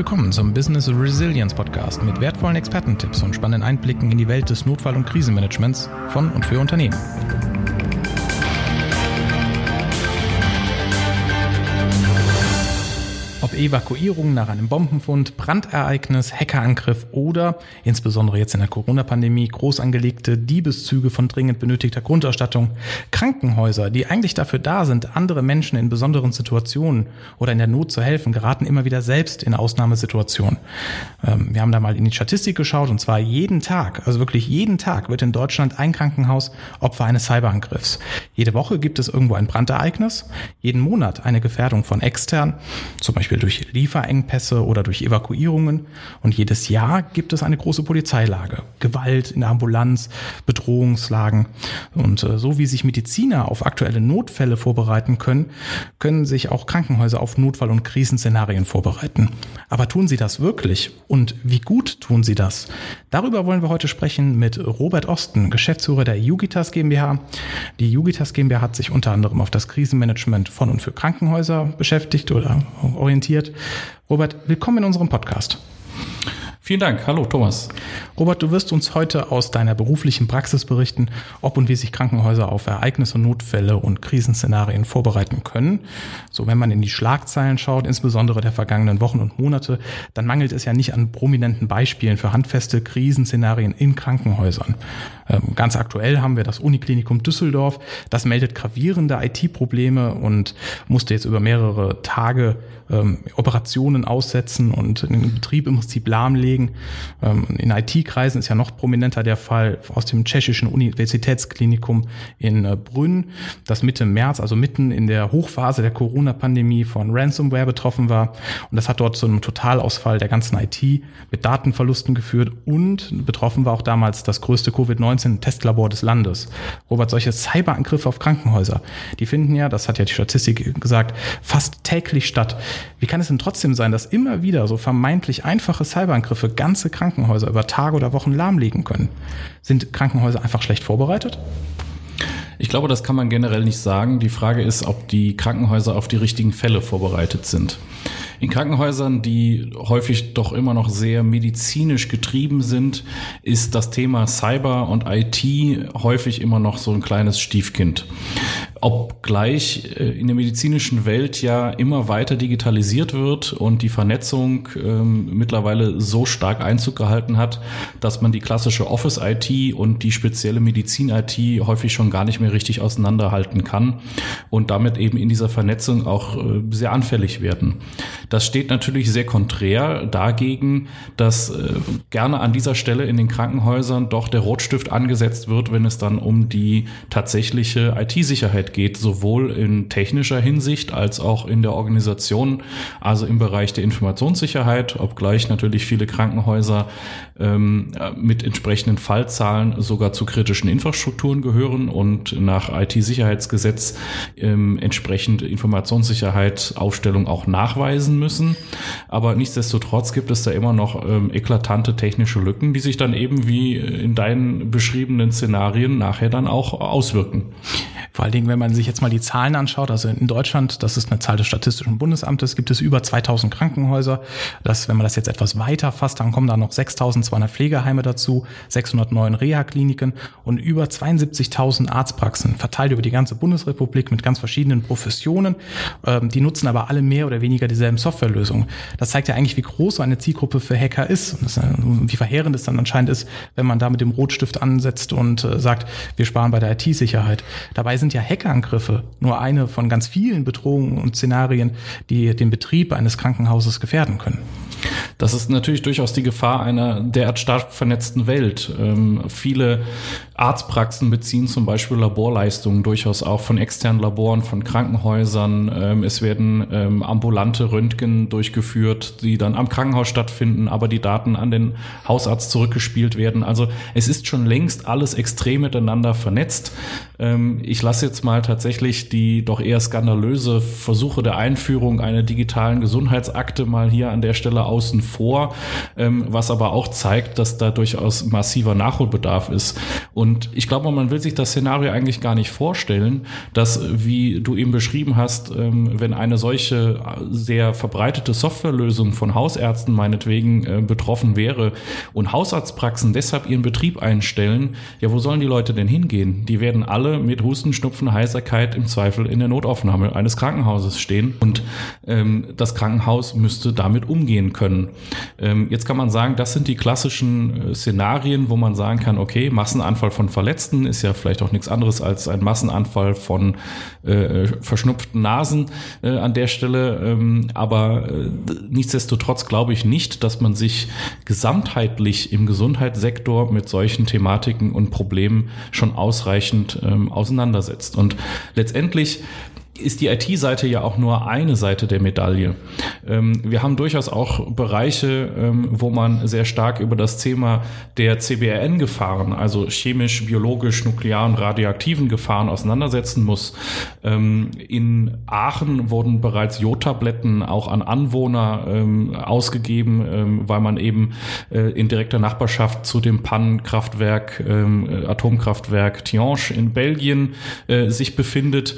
Willkommen zum Business Resilience Podcast mit wertvollen Expertentipps und spannenden Einblicken in die Welt des Notfall- und Krisenmanagements von und für Unternehmen. Evakuierung nach einem Bombenfund, Brandereignis, Hackerangriff oder insbesondere jetzt in der Corona-Pandemie groß angelegte Diebeszüge von dringend benötigter Grundausstattung, Krankenhäuser, die eigentlich dafür da sind, andere Menschen in besonderen Situationen oder in der Not zu helfen, geraten immer wieder selbst in Ausnahmesituationen. Ähm, wir haben da mal in die Statistik geschaut und zwar jeden Tag, also wirklich jeden Tag wird in Deutschland ein Krankenhaus Opfer eines Cyberangriffs. Jede Woche gibt es irgendwo ein Brandereignis, jeden Monat eine Gefährdung von extern, zum Beispiel Beispiel durch Lieferengpässe oder durch Evakuierungen. Und jedes Jahr gibt es eine große Polizeilage, Gewalt in der Ambulanz, Bedrohungslagen. Und äh, so wie sich Mediziner auf aktuelle Notfälle vorbereiten können, können sich auch Krankenhäuser auf Notfall- und Krisenszenarien vorbereiten. Aber tun sie das wirklich? Und wie gut tun sie das? Darüber wollen wir heute sprechen mit Robert Osten, Geschäftsführer der Jugitas GmbH. Die Jugitas GmbH hat sich unter anderem auf das Krisenmanagement von und für Krankenhäuser beschäftigt oder orientiert orientiert. Robert, willkommen in unserem Podcast. Vielen Dank. Hallo, Thomas. Robert, du wirst uns heute aus deiner beruflichen Praxis berichten, ob und wie sich Krankenhäuser auf Ereignisse, Notfälle und Krisenszenarien vorbereiten können. So, wenn man in die Schlagzeilen schaut, insbesondere der vergangenen Wochen und Monate, dann mangelt es ja nicht an prominenten Beispielen für handfeste Krisenszenarien in Krankenhäusern. Ähm, ganz aktuell haben wir das Uniklinikum Düsseldorf. Das meldet gravierende IT-Probleme und musste jetzt über mehrere Tage ähm, Operationen aussetzen und den Betrieb im Prinzip lahmlegen. Ähm, in IT-Kreisen ist ja noch prominenter der Fall aus dem tschechischen Universitätsklinikum in äh, Brünn, das Mitte März, also mitten in der Hochphase der Corona-Pandemie von Ransomware betroffen war. Und das hat dort zu einem Totalausfall der ganzen IT mit Datenverlusten geführt und betroffen war auch damals das größte Covid-19 Testlabor des Landes. Robert, solche Cyberangriffe auf Krankenhäuser, die finden ja, das hat ja die Statistik gesagt, fast täglich statt. Wie kann es denn trotzdem sein, dass immer wieder so vermeintlich einfache Cyberangriffe ganze Krankenhäuser über Tage oder Wochen lahmlegen können? Sind Krankenhäuser einfach schlecht vorbereitet? Ich glaube, das kann man generell nicht sagen. Die Frage ist, ob die Krankenhäuser auf die richtigen Fälle vorbereitet sind. In Krankenhäusern, die häufig doch immer noch sehr medizinisch getrieben sind, ist das Thema Cyber und IT häufig immer noch so ein kleines Stiefkind. Obgleich äh, in der medizinischen Welt ja immer weiter digitalisiert wird und die Vernetzung ähm, mittlerweile so stark Einzug gehalten hat, dass man die klassische Office-IT und die spezielle Medizin-IT häufig schon gar nicht mehr richtig auseinanderhalten kann und damit eben in dieser Vernetzung auch äh, sehr anfällig werden. Das steht natürlich sehr konträr dagegen, dass äh, gerne an dieser Stelle in den Krankenhäusern doch der Rotstift angesetzt wird, wenn es dann um die tatsächliche IT-Sicherheit geht, sowohl in technischer Hinsicht als auch in der Organisation, also im Bereich der Informationssicherheit, obgleich natürlich viele Krankenhäuser ähm, mit entsprechenden Fallzahlen sogar zu kritischen Infrastrukturen gehören und nach IT-Sicherheitsgesetz ähm, entsprechend Informationssicherheit Aufstellung auch nachweisen müssen. Aber nichtsdestotrotz gibt es da immer noch ähm, eklatante technische Lücken, die sich dann eben wie in deinen beschriebenen Szenarien nachher dann auch auswirken. Vor allen Dingen, wenn man sich jetzt mal die Zahlen anschaut, also in Deutschland, das ist eine Zahl des Statistischen Bundesamtes, gibt es über 2000 Krankenhäuser. Das, wenn man das jetzt etwas weiter fasst, dann kommen da noch 6200 Pflegeheime dazu, 609 Reha-Kliniken und über 72.000 Arztpraxen, verteilt über die ganze Bundesrepublik mit ganz verschiedenen Professionen. Ähm, die nutzen aber alle mehr oder weniger dieselben Softwarelösungen. Das zeigt ja eigentlich, wie groß so eine Zielgruppe für Hacker ist und das, wie verheerend es dann anscheinend ist, wenn man da mit dem Rotstift ansetzt und äh, sagt, wir sparen bei der IT-Sicherheit. Dabei sind ja Hackerangriffe nur eine von ganz vielen Bedrohungen und Szenarien, die den Betrieb eines Krankenhauses gefährden können. Das ist natürlich durchaus die Gefahr einer derart stark vernetzten Welt. Ähm, viele Arztpraxen beziehen zum Beispiel Laborleistungen durchaus auch von externen Laboren, von Krankenhäusern. Ähm, es werden ähm, ambulante Röntgen durchgeführt, die dann am Krankenhaus stattfinden, aber die Daten an den Hausarzt zurückgespielt werden. Also es ist schon längst alles extrem miteinander vernetzt. Ähm, ich lasse jetzt mal tatsächlich die doch eher skandalöse Versuche der Einführung einer digitalen Gesundheitsakte mal hier an der Stelle außen vor, ähm, was aber auch zeigt, dass da durchaus massiver Nachholbedarf ist. Und ich glaube, man will sich das Szenario eigentlich gar nicht vorstellen, dass, wie du eben beschrieben hast, ähm, wenn eine solche sehr verbreitete Softwarelösung von Hausärzten meinetwegen äh, betroffen wäre und Hausarztpraxen deshalb ihren Betrieb einstellen, ja, wo sollen die Leute denn hingehen? Die werden alle mit Husten, Schnupfen, Heiserkeit im Zweifel in der Notaufnahme eines Krankenhauses stehen und ähm, das Krankenhaus müsste damit umgehen können. Ähm, jetzt kann man sagen, das sind die klassischen äh, Szenarien, wo man sagen kann, okay, Massenanfall von Verletzten ist ja vielleicht auch nichts anderes als ein Massenanfall von äh, verschnupften Nasen äh, an der Stelle. Ähm, aber äh, nichtsdestotrotz glaube ich nicht, dass man sich gesamtheitlich im Gesundheitssektor mit solchen Thematiken und Problemen schon ausreichend ähm, auseinandersetzt. Und letztendlich ist die IT-Seite ja auch nur eine Seite der Medaille. Ähm, wir haben durchaus auch Bereiche, ähm, wo man sehr stark über das Thema der CBRN-Gefahren, also chemisch, biologisch, nuklearen, radioaktiven Gefahren auseinandersetzen muss. Ähm, in Aachen wurden bereits Jodtabletten auch an Anwohner ausgegeben, weil man eben äh, in direkter Nachbarschaft zu dem Pannenkraftwerk, Atomkraftwerk Tihange in Belgien äh, sich befindet.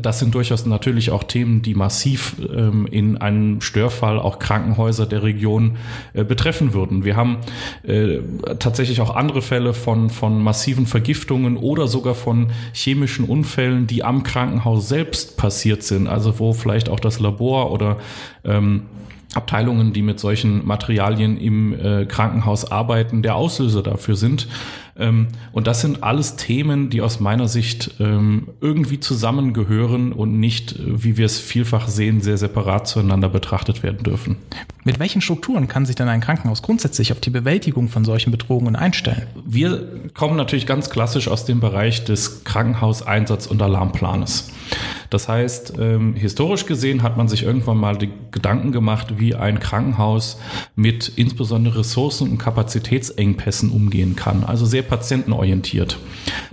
das das sind durchaus natürlich auch Themen, die massiv ähm, in einem Störfall auch Krankenhäuser der Region äh, betreffen würden. Wir haben äh, tatsächlich auch andere Fälle von, von massiven Vergiftungen oder sogar von chemischen Unfällen, die am Krankenhaus selbst passiert sind, also wo vielleicht auch das Labor oder ähm, Abteilungen, die mit solchen Materialien im äh, Krankenhaus arbeiten, der Auslöser dafür sind. Ähm, und das sind alles Themen, die aus meiner Sicht ähm, irgendwie zusammengehören und nicht, wie wir es vielfach sehen, sehr separat zueinander betrachtet werden dürfen. Mit welchen Strukturen kann sich dann ein Krankenhaus grundsätzlich auf die Bewältigung von solchen Bedrohungen einstellen? Wir kommen natürlich ganz klassisch aus dem Bereich des Krankenhauseinsatz- und Alarmplanes. Das heißt, ähm, historisch gesehen hat man sich irgendwann mal die Gedanken gemacht, wie ein Krankenhaus mit insbesondere Ressourcen und Kapazitätsengpässen umgehen kann. Also sehr patientenorientiert.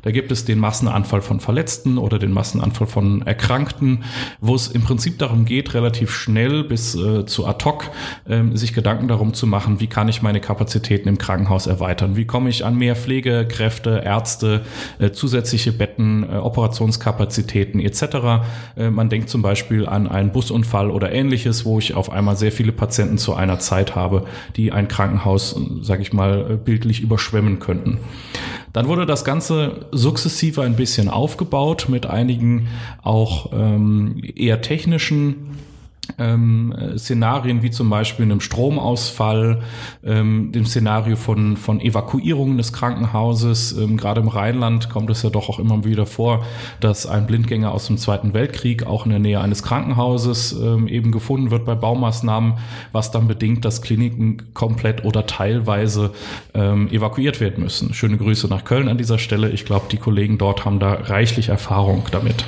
Da gibt es den Massenanfall von Verletzten oder den Massenanfall von Erkrankten, wo es im Prinzip darum geht, relativ schnell bis äh, zu ad hoc äh, sich Gedanken darum zu machen, wie kann ich meine Kapazitäten im Krankenhaus erweitern? Wie komme ich an mehr Pflegekräfte, Ärzte, äh, zusätzliche Betten, äh, Operationskapazitäten etc. Äh, man denkt zum Beispiel an einen Busunfall oder ähnliches, wo ich auf einmal sehr viele Patienten zu einer Zeit habe, die ein Krankenhaus, sage ich mal, bildlich überschwemmen könnten. Dann wurde das Ganze sukzessive ein bisschen aufgebaut mit einigen auch ähm, eher technischen ähm, Szenarien wie zum Beispiel einem Stromausfall, ähm, dem Szenario von, von Evakuierungen des Krankenhauses. Ähm, gerade im Rheinland kommt es ja doch auch immer wieder vor, dass ein Blindgänger aus dem Zweiten Weltkrieg auch in der Nähe eines Krankenhauses ähm, eben gefunden wird bei Baumaßnahmen, was dann bedingt, dass Kliniken komplett oder teilweise ähm, evakuiert werden müssen. Schöne Grüße nach Köln an dieser Stelle. Ich glaube, die Kollegen dort haben da reichlich Erfahrung damit.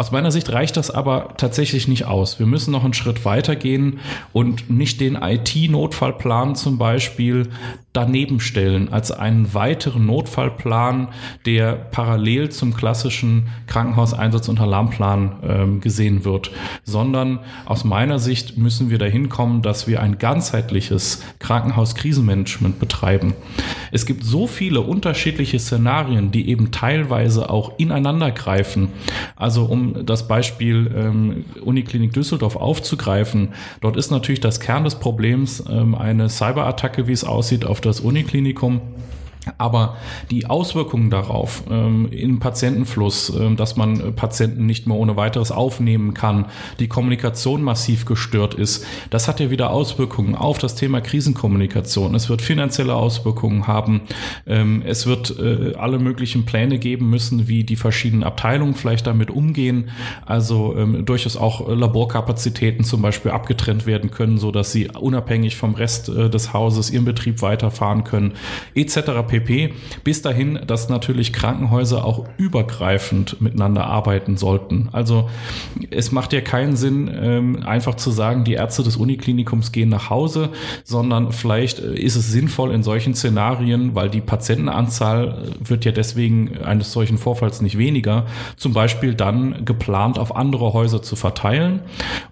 Aus meiner Sicht reicht das aber tatsächlich nicht aus. Wir müssen noch einen Schritt weiter gehen und nicht den IT-Notfallplan zum Beispiel daneben stellen als einen weiteren Notfallplan, der parallel zum klassischen Krankenhauseinsatz- und Alarmplan ähm, gesehen wird, sondern aus meiner Sicht müssen wir dahin kommen, dass wir ein ganzheitliches Krankenhauskrisenmanagement betreiben. Es gibt so viele unterschiedliche Szenarien, die eben teilweise auch ineinander greifen. Also um das Beispiel ähm, Uniklinik Düsseldorf aufzugreifen, dort ist natürlich das Kern des Problems ähm, eine Cyberattacke, wie es aussieht, auf das Uniklinikum. Aber die Auswirkungen darauf ähm, im Patientenfluss, ähm, dass man Patienten nicht mehr ohne weiteres aufnehmen kann, die Kommunikation massiv gestört ist, das hat ja wieder Auswirkungen auf das Thema Krisenkommunikation. Es wird finanzielle Auswirkungen haben. Ähm, es wird äh, alle möglichen Pläne geben müssen, wie die verschiedenen Abteilungen vielleicht damit umgehen. Also ähm, durchaus auch Laborkapazitäten zum Beispiel abgetrennt werden können, so dass sie unabhängig vom Rest äh, des Hauses ihren Betrieb weiterfahren können, etc pp. Bis dahin, dass natürlich Krankenhäuser auch übergreifend miteinander arbeiten sollten. Also es macht ja keinen Sinn, ähm, einfach zu sagen, die Ärzte des Uniklinikums gehen nach Hause, sondern vielleicht ist es sinnvoll in solchen Szenarien, weil die Patientenanzahl wird ja deswegen eines solchen Vorfalls nicht weniger, zum Beispiel dann geplant auf andere Häuser zu verteilen.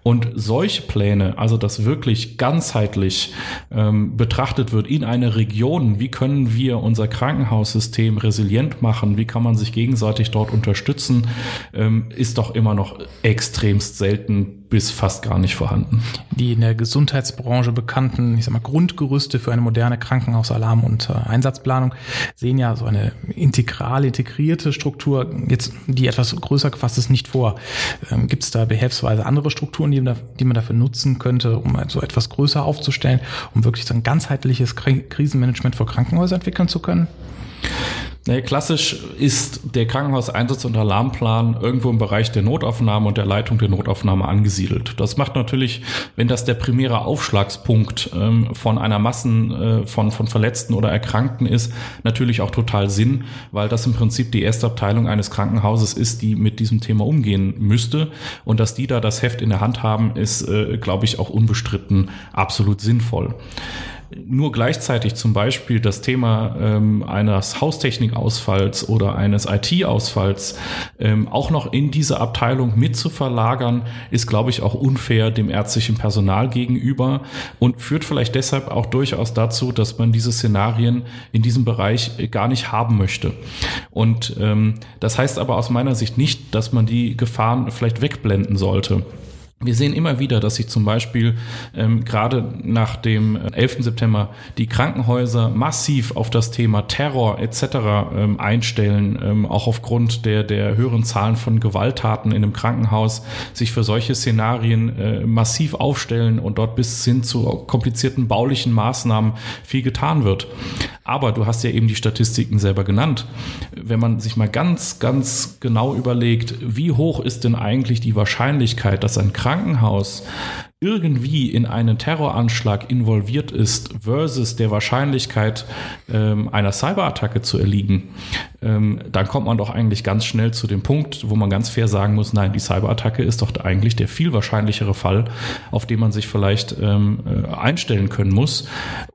Und solche Pläne, also dass wirklich ganzheitlich ähm, betrachtet wird in einer Region, wie können wir unser Krankenhaussystem resilient machen, wie kann man sich gegenseitig dort unterstützen, ähm, ist doch immer noch extremst selten bis fast gar nicht vorhanden. Die in der Gesundheitsbranche bekannten, ich sag mal, Grundgerüste für eine moderne Krankenhausalarm- und äh, Einsatzplanung sehen ja so eine integral integrierte Struktur, jetzt die etwas größer gefasst ist, nicht vor. Ähm, Gibt es da behelfsweise andere Strukturen, die man, da, die man dafür nutzen könnte, um so etwas größer aufzustellen, um wirklich so ein ganzheitliches Krisenmanagement für Krankenhäuser entwickeln zu können? Nee, klassisch ist der Krankenhauseinsatz- und Alarmplan irgendwo im Bereich der Notaufnahme und der Leitung der Notaufnahme angesiedelt. Das macht natürlich, wenn das der primäre Aufschlagspunkt ähm, von einer Massen äh, von, von Verletzten oder Erkrankten ist, natürlich auch total Sinn, weil das im Prinzip die erste Abteilung eines Krankenhauses ist, die mit diesem Thema umgehen müsste. Und dass die da das Heft in der Hand haben, ist, äh, glaube ich, auch unbestritten absolut sinnvoll nur gleichzeitig zum Beispiel das Thema ähm, eines Haustechnikausfalls oder eines IT-Ausfalls ähm, auch noch in diese Abteilung mit zu verlagern, ist, glaube ich, auch unfair dem ärztlichen Personal gegenüber und führt vielleicht deshalb auch durchaus dazu, dass man diese Szenarien in diesem Bereich gar nicht haben möchte. Und ähm, das heißt aber aus meiner Sicht nicht, dass man die Gefahren vielleicht wegblenden sollte. Wir sehen immer wieder, dass sich zum Beispiel ähm, gerade nach dem 11. September die Krankenhäuser massiv auf das Thema Terror etc. Ähm, einstellen, ähm, auch aufgrund der, der höheren Zahlen von Gewalttaten in einem Krankenhaus, sich für solche Szenarien äh, massiv aufstellen und dort bis hin zu komplizierten baulichen Maßnahmen viel getan wird. Aber du hast ja eben die Statistiken selber genannt. Wenn man sich mal ganz, ganz genau überlegt, wie hoch ist denn eigentlich die Wahrscheinlichkeit, dass ein Krankenhaus Krankenhaus irgendwie in einen Terroranschlag involviert ist versus der Wahrscheinlichkeit ähm, einer Cyberattacke zu erliegen, ähm, dann kommt man doch eigentlich ganz schnell zu dem Punkt, wo man ganz fair sagen muss, nein, die Cyberattacke ist doch eigentlich der viel wahrscheinlichere Fall, auf den man sich vielleicht ähm, äh, einstellen können muss,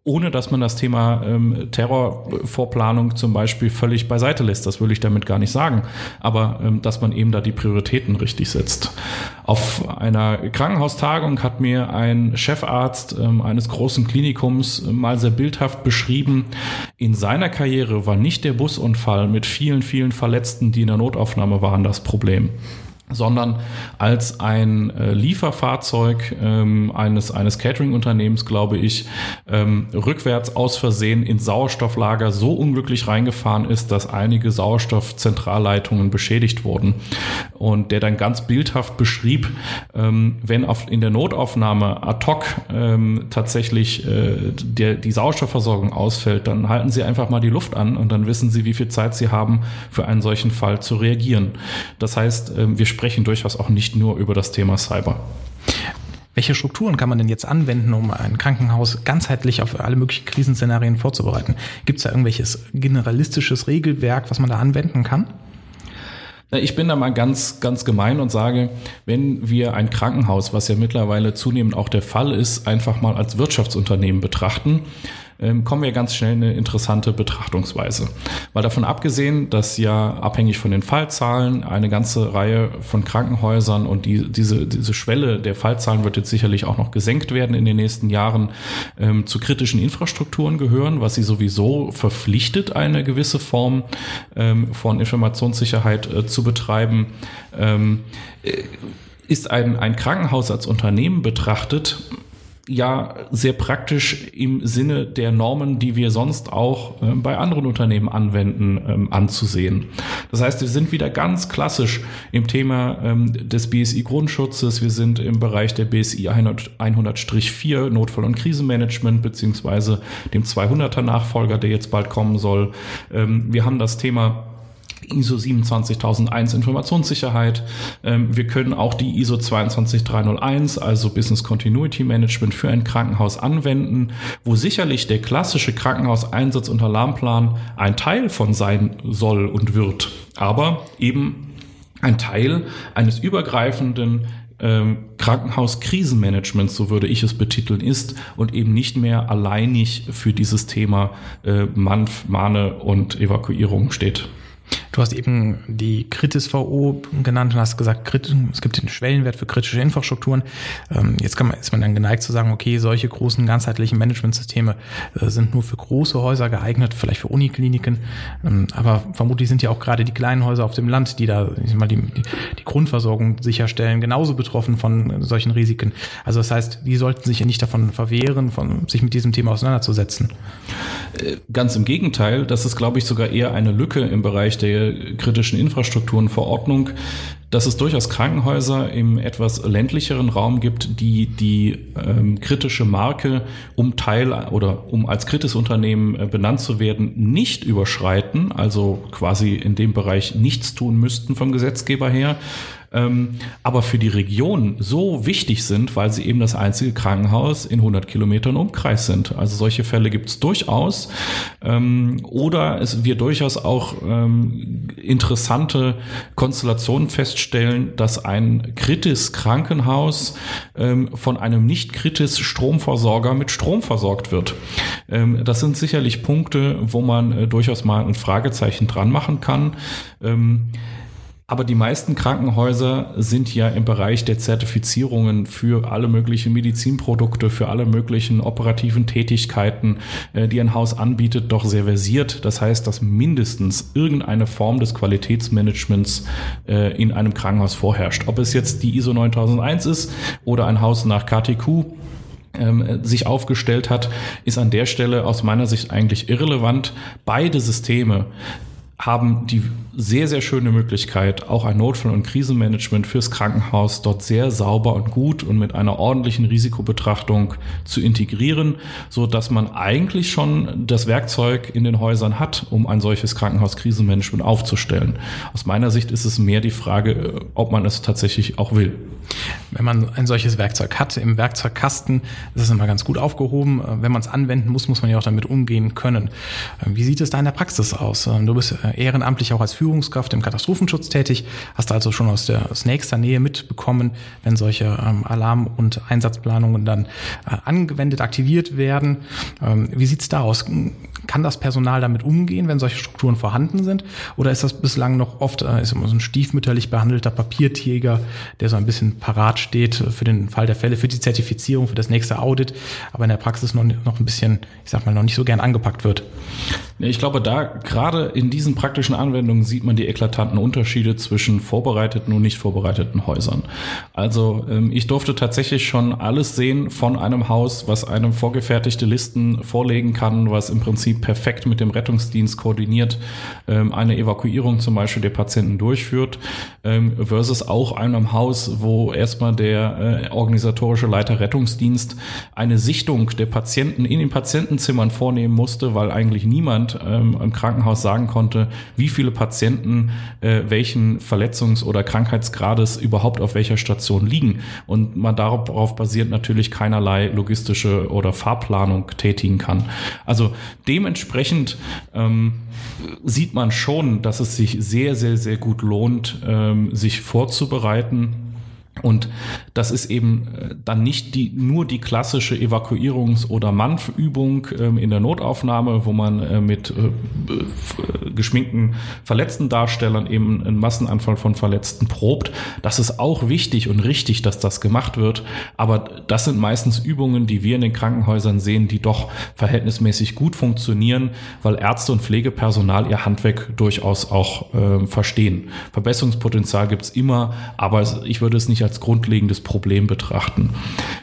ohne dass man das Thema ähm, Terrorvorplanung zum Beispiel völlig beiseite lässt. Das will ich damit gar nicht sagen, aber ähm, dass man eben da die Prioritäten richtig setzt. Auf einer Krankenhaustagung hat mir ein Chefarzt ähm, eines großen Klinikums mal sehr bildhaft beschrieben, in seiner Karriere war nicht der Busunfall mit vielen, vielen Verletzten, die in der Notaufnahme waren, das Problem sondern als ein äh, Lieferfahrzeug ähm, eines, eines Catering-Unternehmens, glaube ich, ähm, rückwärts aus Versehen ins Sauerstofflager so unglücklich reingefahren ist, dass einige Sauerstoffzentralleitungen beschädigt wurden. Und der dann ganz bildhaft beschrieb, ähm, wenn auf, in der Notaufnahme ad hoc ähm, tatsächlich äh, der, die Sauerstoffversorgung ausfällt, dann halten Sie einfach mal die Luft an und dann wissen Sie, wie viel Zeit Sie haben, für einen solchen Fall zu reagieren. Das heißt, äh, wir sprechen durchaus auch nicht nur über das Thema Cyber. Welche Strukturen kann man denn jetzt anwenden, um ein Krankenhaus ganzheitlich auf alle möglichen Krisenszenarien vorzubereiten? Gibt es da irgendwelches generalistisches Regelwerk, was man da anwenden kann? Ich bin da mal ganz, ganz gemein und sage, wenn wir ein Krankenhaus, was ja mittlerweile zunehmend auch der Fall ist, einfach mal als Wirtschaftsunternehmen betrachten, kommen wir ganz schnell in eine interessante Betrachtungsweise. Weil davon abgesehen, dass ja abhängig von den Fallzahlen eine ganze Reihe von Krankenhäusern und die, diese, diese Schwelle der Fallzahlen wird jetzt sicherlich auch noch gesenkt werden in den nächsten Jahren, ähm, zu kritischen Infrastrukturen gehören, was sie sowieso verpflichtet, eine gewisse Form ähm, von Informationssicherheit äh, zu betreiben. Ähm, äh, ist ein, ein Krankenhaus als Unternehmen betrachtet ja sehr praktisch im Sinne der Normen, die wir sonst auch äh, bei anderen Unternehmen anwenden, ähm, anzusehen. Das heißt, wir sind wieder ganz klassisch im Thema ähm, des BSI-Grundschutzes. Wir sind im Bereich der BSI 100-4 Notfall- und Krisenmanagement beziehungsweise dem 200er Nachfolger, der jetzt bald kommen soll. Ähm, wir haben das Thema ISO 27001 Informationssicherheit. Ähm, wir können auch die ISO 22301, also Business Continuity Management für ein Krankenhaus anwenden, wo sicherlich der klassische Krankenhauseinsatz und Alarmplan ein Teil von sein soll und wird, aber eben ein Teil eines übergreifenden ähm, Krankenhauskrisenmanagements, so würde ich es betiteln, ist und eben nicht mehr alleinig für dieses Thema äh, MANF, Mahne und Evakuierung steht. Du hast eben die Kritis-VO genannt und hast gesagt, es gibt den Schwellenwert für kritische Infrastrukturen. Ähm, jetzt man, ist man dann geneigt zu sagen, okay, solche großen ganzheitlichen Managementsysteme äh, sind nur für große Häuser geeignet, vielleicht für Unikliniken. Ähm, aber vermutlich sind ja auch gerade die kleinen Häuser auf dem Land, die da ich mal, die, die Grundversorgung sicherstellen, genauso betroffen von solchen Risiken. Also das heißt, die sollten sich ja nicht davon verwehren, von, sich mit diesem Thema auseinanderzusetzen. Äh, ganz im Gegenteil, das ist, glaube ich, sogar eher eine Lücke im Bereich der kritischen Infrastrukturenverordnung, dass es durchaus Krankenhäuser im etwas ländlicheren Raum gibt, die die ähm, kritische Marke, um Teil oder um als Kritisunternehmen äh, benannt zu werden, nicht überschreiten, also quasi in dem Bereich nichts tun müssten vom Gesetzgeber her, ähm, aber für die Region so wichtig sind, weil sie eben das einzige Krankenhaus in 100 Kilometern Umkreis sind. Also solche Fälle gibt es durchaus. Ähm, oder es wir durchaus auch ähm, interessante Konstellationen feststellen, dass ein kritis Krankenhaus ähm, von einem nicht kritis Stromversorger mit Strom versorgt wird. Ähm, das sind sicherlich Punkte, wo man äh, durchaus mal ein Fragezeichen dran machen kann. Aber die meisten Krankenhäuser sind ja im Bereich der Zertifizierungen für alle möglichen Medizinprodukte, für alle möglichen operativen Tätigkeiten, äh, die ein Haus anbietet, doch sehr versiert. Das heißt, dass mindestens irgendeine Form des Qualitätsmanagements äh, in einem Krankenhaus vorherrscht. Ob es jetzt die ISO 9001 ist oder ein Haus nach KTQ, ähm, sich aufgestellt hat, ist an der Stelle aus meiner Sicht eigentlich irrelevant. Beide Systeme haben die sehr, sehr schöne Möglichkeit, auch ein Notfall- und Krisenmanagement fürs Krankenhaus dort sehr sauber und gut und mit einer ordentlichen Risikobetrachtung zu integrieren, so dass man eigentlich schon das Werkzeug in den Häusern hat, um ein solches Krankenhauskrisenmanagement aufzustellen. Aus meiner Sicht ist es mehr die Frage, ob man es tatsächlich auch will. Wenn man ein solches Werkzeug hat im Werkzeugkasten, ist es immer ganz gut aufgehoben. Wenn man es anwenden muss, muss man ja auch damit umgehen können. Wie sieht es da in der Praxis aus? Du bist ehrenamtlich auch als Führungskraft im Katastrophenschutz tätig, hast also schon aus der aus nächster Nähe mitbekommen, wenn solche ähm, Alarm- und Einsatzplanungen dann äh, angewendet, aktiviert werden. Ähm, wie sieht's da aus? Kann das Personal damit umgehen, wenn solche Strukturen vorhanden sind? Oder ist das bislang noch oft äh, ist immer so ein stiefmütterlich behandelter Papiertiger, der so ein bisschen parat steht für den Fall der Fälle, für die Zertifizierung, für das nächste Audit, aber in der Praxis noch, noch ein bisschen, ich sag mal, noch nicht so gern angepackt wird? Ich glaube, da gerade in diesen praktischen Anwendungen sieht man die eklatanten Unterschiede zwischen vorbereiteten und nicht vorbereiteten Häusern. Also ähm, ich durfte tatsächlich schon alles sehen von einem Haus, was einem vorgefertigte Listen vorlegen kann, was im Prinzip perfekt mit dem Rettungsdienst koordiniert ähm, eine Evakuierung zum Beispiel der Patienten durchführt, ähm, versus auch einem Haus, wo erstmal der äh, organisatorische Leiter Rettungsdienst eine Sichtung der Patienten in den Patientenzimmern vornehmen musste, weil eigentlich niemand ähm, im Krankenhaus sagen konnte, wie viele Patienten äh, welchen Verletzungs- oder Krankheitsgrades überhaupt auf welcher Station liegen. Und man darauf basiert natürlich keinerlei logistische oder Fahrplanung tätigen kann. Also dementsprechend ähm, sieht man schon, dass es sich sehr, sehr, sehr gut lohnt, ähm, sich vorzubereiten und das ist eben äh, dann nicht die, nur die klassische Evakuierungs- oder Manfübung ähm, in der Notaufnahme, wo man äh, mit äh, äh, geschminkten verletzten Darstellern eben einen Massenanfall von Verletzten probt. Das ist auch wichtig und richtig, dass das gemacht wird. Aber das sind meistens Übungen, die wir in den Krankenhäusern sehen, die doch verhältnismäßig gut funktionieren, weil Ärzte und Pflegepersonal ihr Handwerk durchaus auch äh, verstehen. Verbesserungspotenzial gibt's immer, aber ich würde es nicht als grundlegendes Problem betrachten.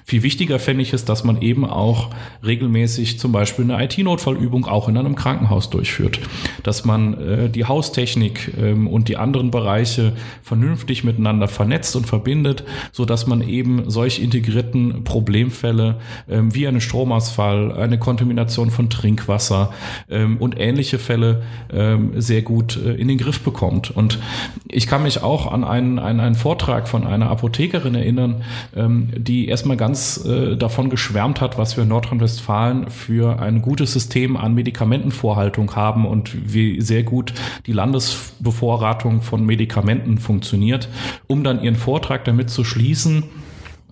Viel wichtiger fände ich es, dass man eben auch regelmäßig zum Beispiel eine IT-Notfallübung auch in einem Krankenhaus durchführt. Dass man äh, die Haustechnik ähm, und die anderen Bereiche vernünftig miteinander vernetzt und verbindet, so dass man eben solch integrierten Problemfälle ähm, wie einen Stromausfall, eine Kontamination von Trinkwasser ähm, und ähnliche Fälle ähm, sehr gut äh, in den Griff bekommt. Und ich kann mich auch an einen, einen, einen Vortrag von einer Apothekerin erinnern, ähm, die erstmal ganz äh, davon geschwärmt hat, was wir in Nordrhein-Westfalen für ein gutes System an Medikamentenvorhaltung haben und wie sehr gut die Landesbevorratung von Medikamenten funktioniert, um dann ihren Vortrag damit zu schließen,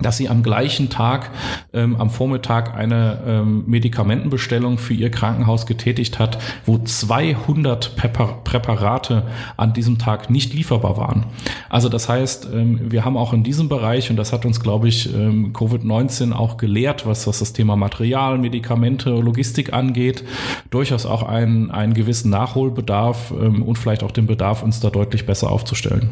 dass sie am gleichen Tag, ähm, am Vormittag eine ähm, Medikamentenbestellung für ihr Krankenhaus getätigt hat, wo 200 Präpar Präparate an diesem Tag nicht lieferbar waren. Also das heißt, ähm, wir haben auch in diesem Bereich, und das hat uns, glaube ich, ähm, Covid-19 auch gelehrt, was, was das Thema Material, Medikamente, Logistik angeht, durchaus auch einen, einen gewissen Nachholbedarf ähm, und vielleicht auch den Bedarf, uns da deutlich besser aufzustellen.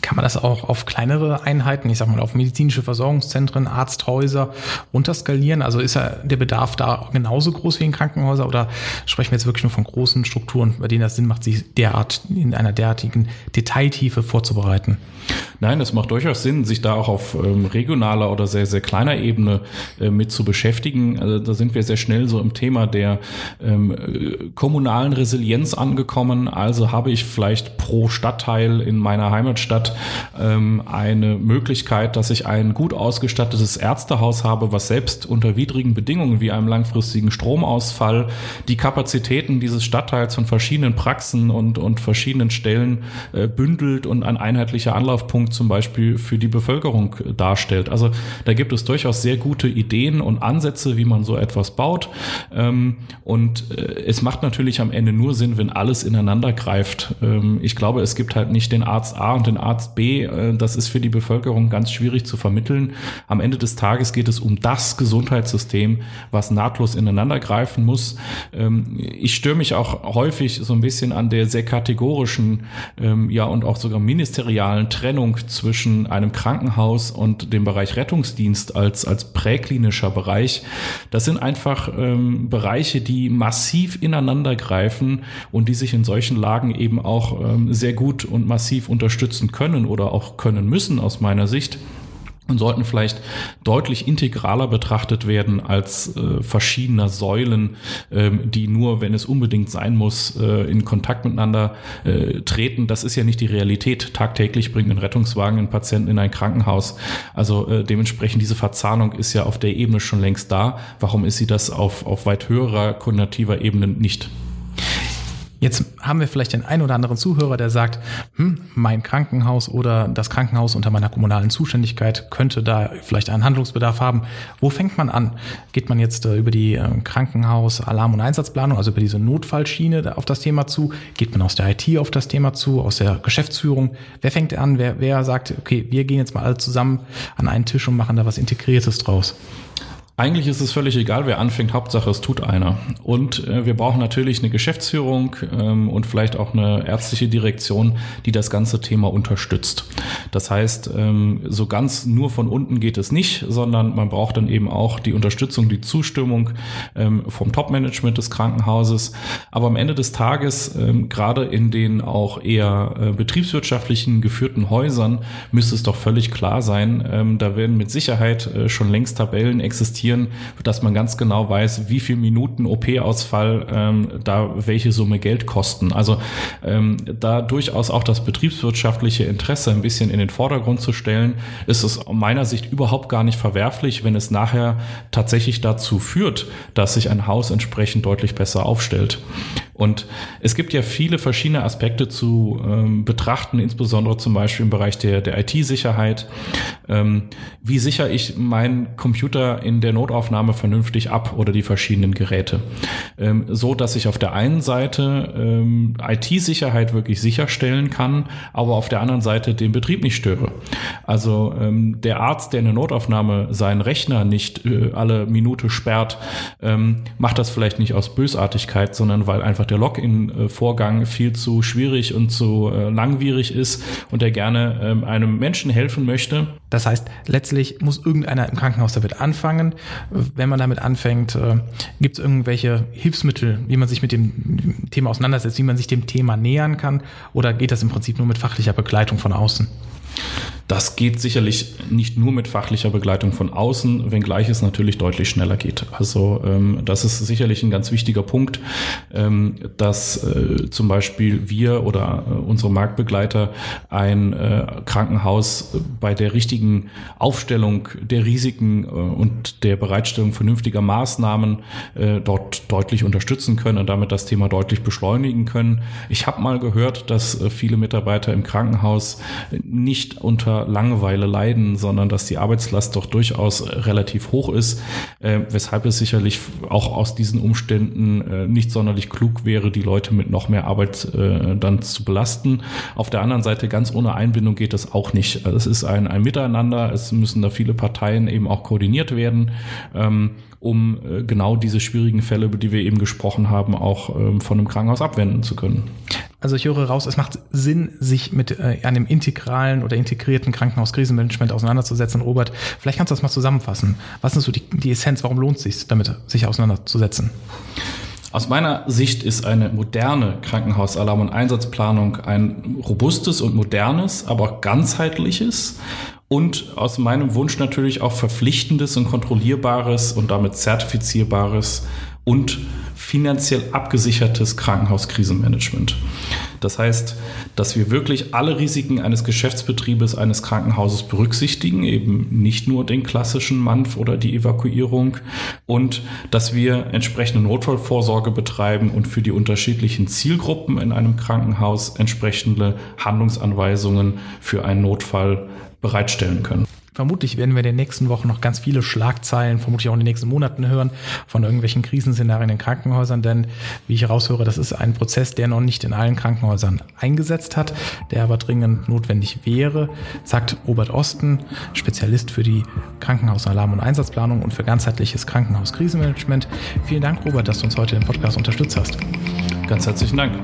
Kann man das auch auf kleinere Einheiten, ich sag mal auf medizinische Versorgungszentren, Arzthäuser runterskalieren? Also ist ja der Bedarf da genauso groß wie in Krankenhäusern oder sprechen wir jetzt wirklich nur von großen Strukturen, bei denen das Sinn macht, sich derart in einer derartigen Detailtiefe vorzubereiten? Nein, es macht durchaus Sinn, sich da auch auf ähm, regionaler oder sehr, sehr kleiner Ebene äh, mit zu beschäftigen. Also da sind wir sehr schnell so im Thema der ähm, äh, kommunalen Resilienz angekommen. Also habe ich vielleicht pro Stadtteil in meiner Heimatstadt ähm, eine Möglichkeit, dass ich ein gut ausgestattetes Ärztehaus habe, was selbst unter widrigen Bedingungen wie einem langfristigen Stromausfall die Kapazitäten dieses Stadtteils von verschiedenen Praxen und, und verschiedenen Stellen äh, bündelt und ein einheitlicher Anlauf Anlaufpunkt zum Beispiel für die Bevölkerung darstellt. Also da gibt es durchaus sehr gute Ideen und Ansätze, wie man so etwas baut. Ähm, und äh, es macht natürlich am Ende nur Sinn, wenn alles ineinander greift. Ähm, ich glaube, es gibt halt nicht den Arzt A und den Arzt B. Äh, das ist für die Bevölkerung ganz schwierig zu vermitteln. Am Ende des Tages geht es um das Gesundheitssystem, was nahtlos ineinander greifen muss. Ähm, ich störe mich auch häufig so ein bisschen an der sehr kategorischen, ja, und auch sogar ministerialen Trennung zwischen einem Krankenhaus und dem Bereich Rettungsdienst als, als präklinischer Bereich. Das sind einfach ähm, Bereiche, die massiv ineinander greifen und die sich in solchen Lagen eben auch ähm, sehr gut und massiv unterstützen können oder auch können müssen aus meiner Sicht und sollten vielleicht deutlich integraler betrachtet werden als äh, verschiedener Säulen, ähm, die nur, wenn es unbedingt sein muss, äh, in Kontakt miteinander äh, treten. Das ist ja nicht die Realität. Tagtäglich bringt ein Rettungswagen einen Patienten in ein Krankenhaus. Also äh, dementsprechend diese Verzahnung ist ja auf der Ebene schon längst da. Warum ist sie das auf, auf weit höherer koordinativer Ebene nicht? Jetzt haben wir vielleicht den einen oder anderen Zuhörer, der sagt, hm, mein Krankenhaus oder das Krankenhaus unter meiner kommunalen Zuständigkeit könnte da vielleicht einen Handlungsbedarf haben. Wo fängt man an? Geht man jetzt äh, über die äh, Krankenhaus Alarm- und Einsatzplanung, also über diese Notfallschiene auf das Thema zu? Geht man aus der IT auf das Thema zu, aus der Geschäftsführung? Wer fängt an? Wer, wer sagt, okay, wir gehen jetzt mal alle zusammen an einen Tisch und machen da was Integriertes draus? Eigentlich ist es völlig egal, wer anfängt. Hauptsache, es tut einer. Und äh, wir brauchen natürlich eine Geschäftsführung ähm, und vielleicht auch eine ärztliche Direktion, die das ganze Thema unterstützt. Das heißt, ähm, so ganz nur von unten geht es nicht, sondern man braucht dann eben auch die Unterstützung, die Zustimmung ähm, vom Top-Management des Krankenhauses. Aber am Ende des Tages, ähm, gerade in den auch eher äh, betriebswirtschaftlichen geführten Häusern, müsste es doch völlig klar sein, ähm, da werden mit Sicherheit äh, schon längst Tabellen existieren investieren, dass man ganz genau weiß, wie viel Minuten OP-Ausfall ähm, da welche Summe Geld kosten. Also ähm, da durchaus auch das betriebswirtschaftliche Interesse ein bisschen in den Vordergrund zu stellen, ist es aus meiner Sicht überhaupt gar nicht verwerflich, wenn es nachher tatsächlich dazu führt, dass sich ein Haus entsprechend deutlich besser aufstellt. Und es gibt ja viele verschiedene Aspekte zu ähm, betrachten, insbesondere zum Beispiel im Bereich der, der IT-Sicherheit. Ähm, wie sichere ich meinen Computer in der Notaufnahme vernünftig ab oder die verschiedenen Geräte? Ähm, so, dass ich auf der einen Seite ähm, IT-Sicherheit wirklich sicherstellen kann, aber auf der anderen Seite den Betrieb nicht störe. Also ähm, der Arzt, der in der Notaufnahme seinen Rechner nicht äh, alle Minute sperrt, ähm, macht das vielleicht nicht aus Bösartigkeit, sondern weil einfach einfach der Login-Vorgang viel zu schwierig und zu äh, langwierig ist und der gerne ähm, einem Menschen helfen möchte. Das heißt, letztlich muss irgendeiner im Krankenhaus damit anfangen. Wenn man damit anfängt, äh, gibt es irgendwelche Hilfsmittel, wie man sich mit dem Thema auseinandersetzt, wie man sich dem Thema nähern kann? Oder geht das im Prinzip nur mit fachlicher Begleitung von außen? Das geht sicherlich nicht nur mit fachlicher Begleitung von außen, wenngleich es natürlich deutlich schneller geht. Also ähm, das ist sicherlich ein ganz wichtiger Punkt, ähm, dass äh, zum Beispiel wir oder äh, unsere Marktbegleiter ein äh, Krankenhaus bei der richtigen Aufstellung der Risiken äh, und der Bereitstellung vernünftiger Maßnahmen äh, dort deutlich unterstützen können und damit das Thema deutlich beschleunigen können. Ich habe mal gehört, dass äh, viele Mitarbeiter im Krankenhaus nicht unter Langeweile leiden, sondern dass die Arbeitslast doch durchaus relativ hoch ist, äh, weshalb es sicherlich auch aus diesen Umständen äh, nicht sonderlich klug wäre, die Leute mit noch mehr Arbeit äh, dann zu belasten. Auf der anderen Seite ganz ohne Einbindung geht das auch nicht. Es ist ein, ein Miteinander, es müssen da viele Parteien eben auch koordiniert werden. Ähm, um äh, genau diese schwierigen Fälle, über die wir eben gesprochen haben, auch ähm, von einem Krankenhaus abwenden zu können. Also ich höre raus, es macht Sinn, sich mit äh, einem integralen oder integrierten Krankenhauskrisenmanagement auseinanderzusetzen. Robert, vielleicht kannst du das mal zusammenfassen. Was ist so die, die Essenz? Warum lohnt es sich, damit sich auseinanderzusetzen? Aus meiner Sicht ist eine moderne Krankenhausalarm- und Einsatzplanung ein robustes und modernes, aber ganzheitliches und aus meinem Wunsch natürlich auch verpflichtendes und kontrollierbares und damit zertifizierbares und finanziell abgesichertes Krankenhauskrisenmanagement. Das heißt, dass wir wirklich alle Risiken eines Geschäftsbetriebes eines Krankenhauses berücksichtigen, eben nicht nur den klassischen MANF oder die Evakuierung und dass wir entsprechende Notfallvorsorge betreiben und für die unterschiedlichen Zielgruppen in einem Krankenhaus entsprechende Handlungsanweisungen für einen Notfall bereitstellen können. Vermutlich werden wir in den nächsten Wochen noch ganz viele Schlagzeilen, vermutlich auch in den nächsten Monaten hören von irgendwelchen Krisenszenarien in Krankenhäusern, denn wie ich heraushöre, das ist ein Prozess, der noch nicht in allen Krankenhäusern eingesetzt hat, der aber dringend notwendig wäre, sagt Robert Osten, Spezialist für die Krankenhausalarm- und Einsatzplanung und für ganzheitliches Krankenhauskrisenmanagement. Vielen Dank, Robert, dass du uns heute im Podcast unterstützt hast. Ganz herzlichen Dank.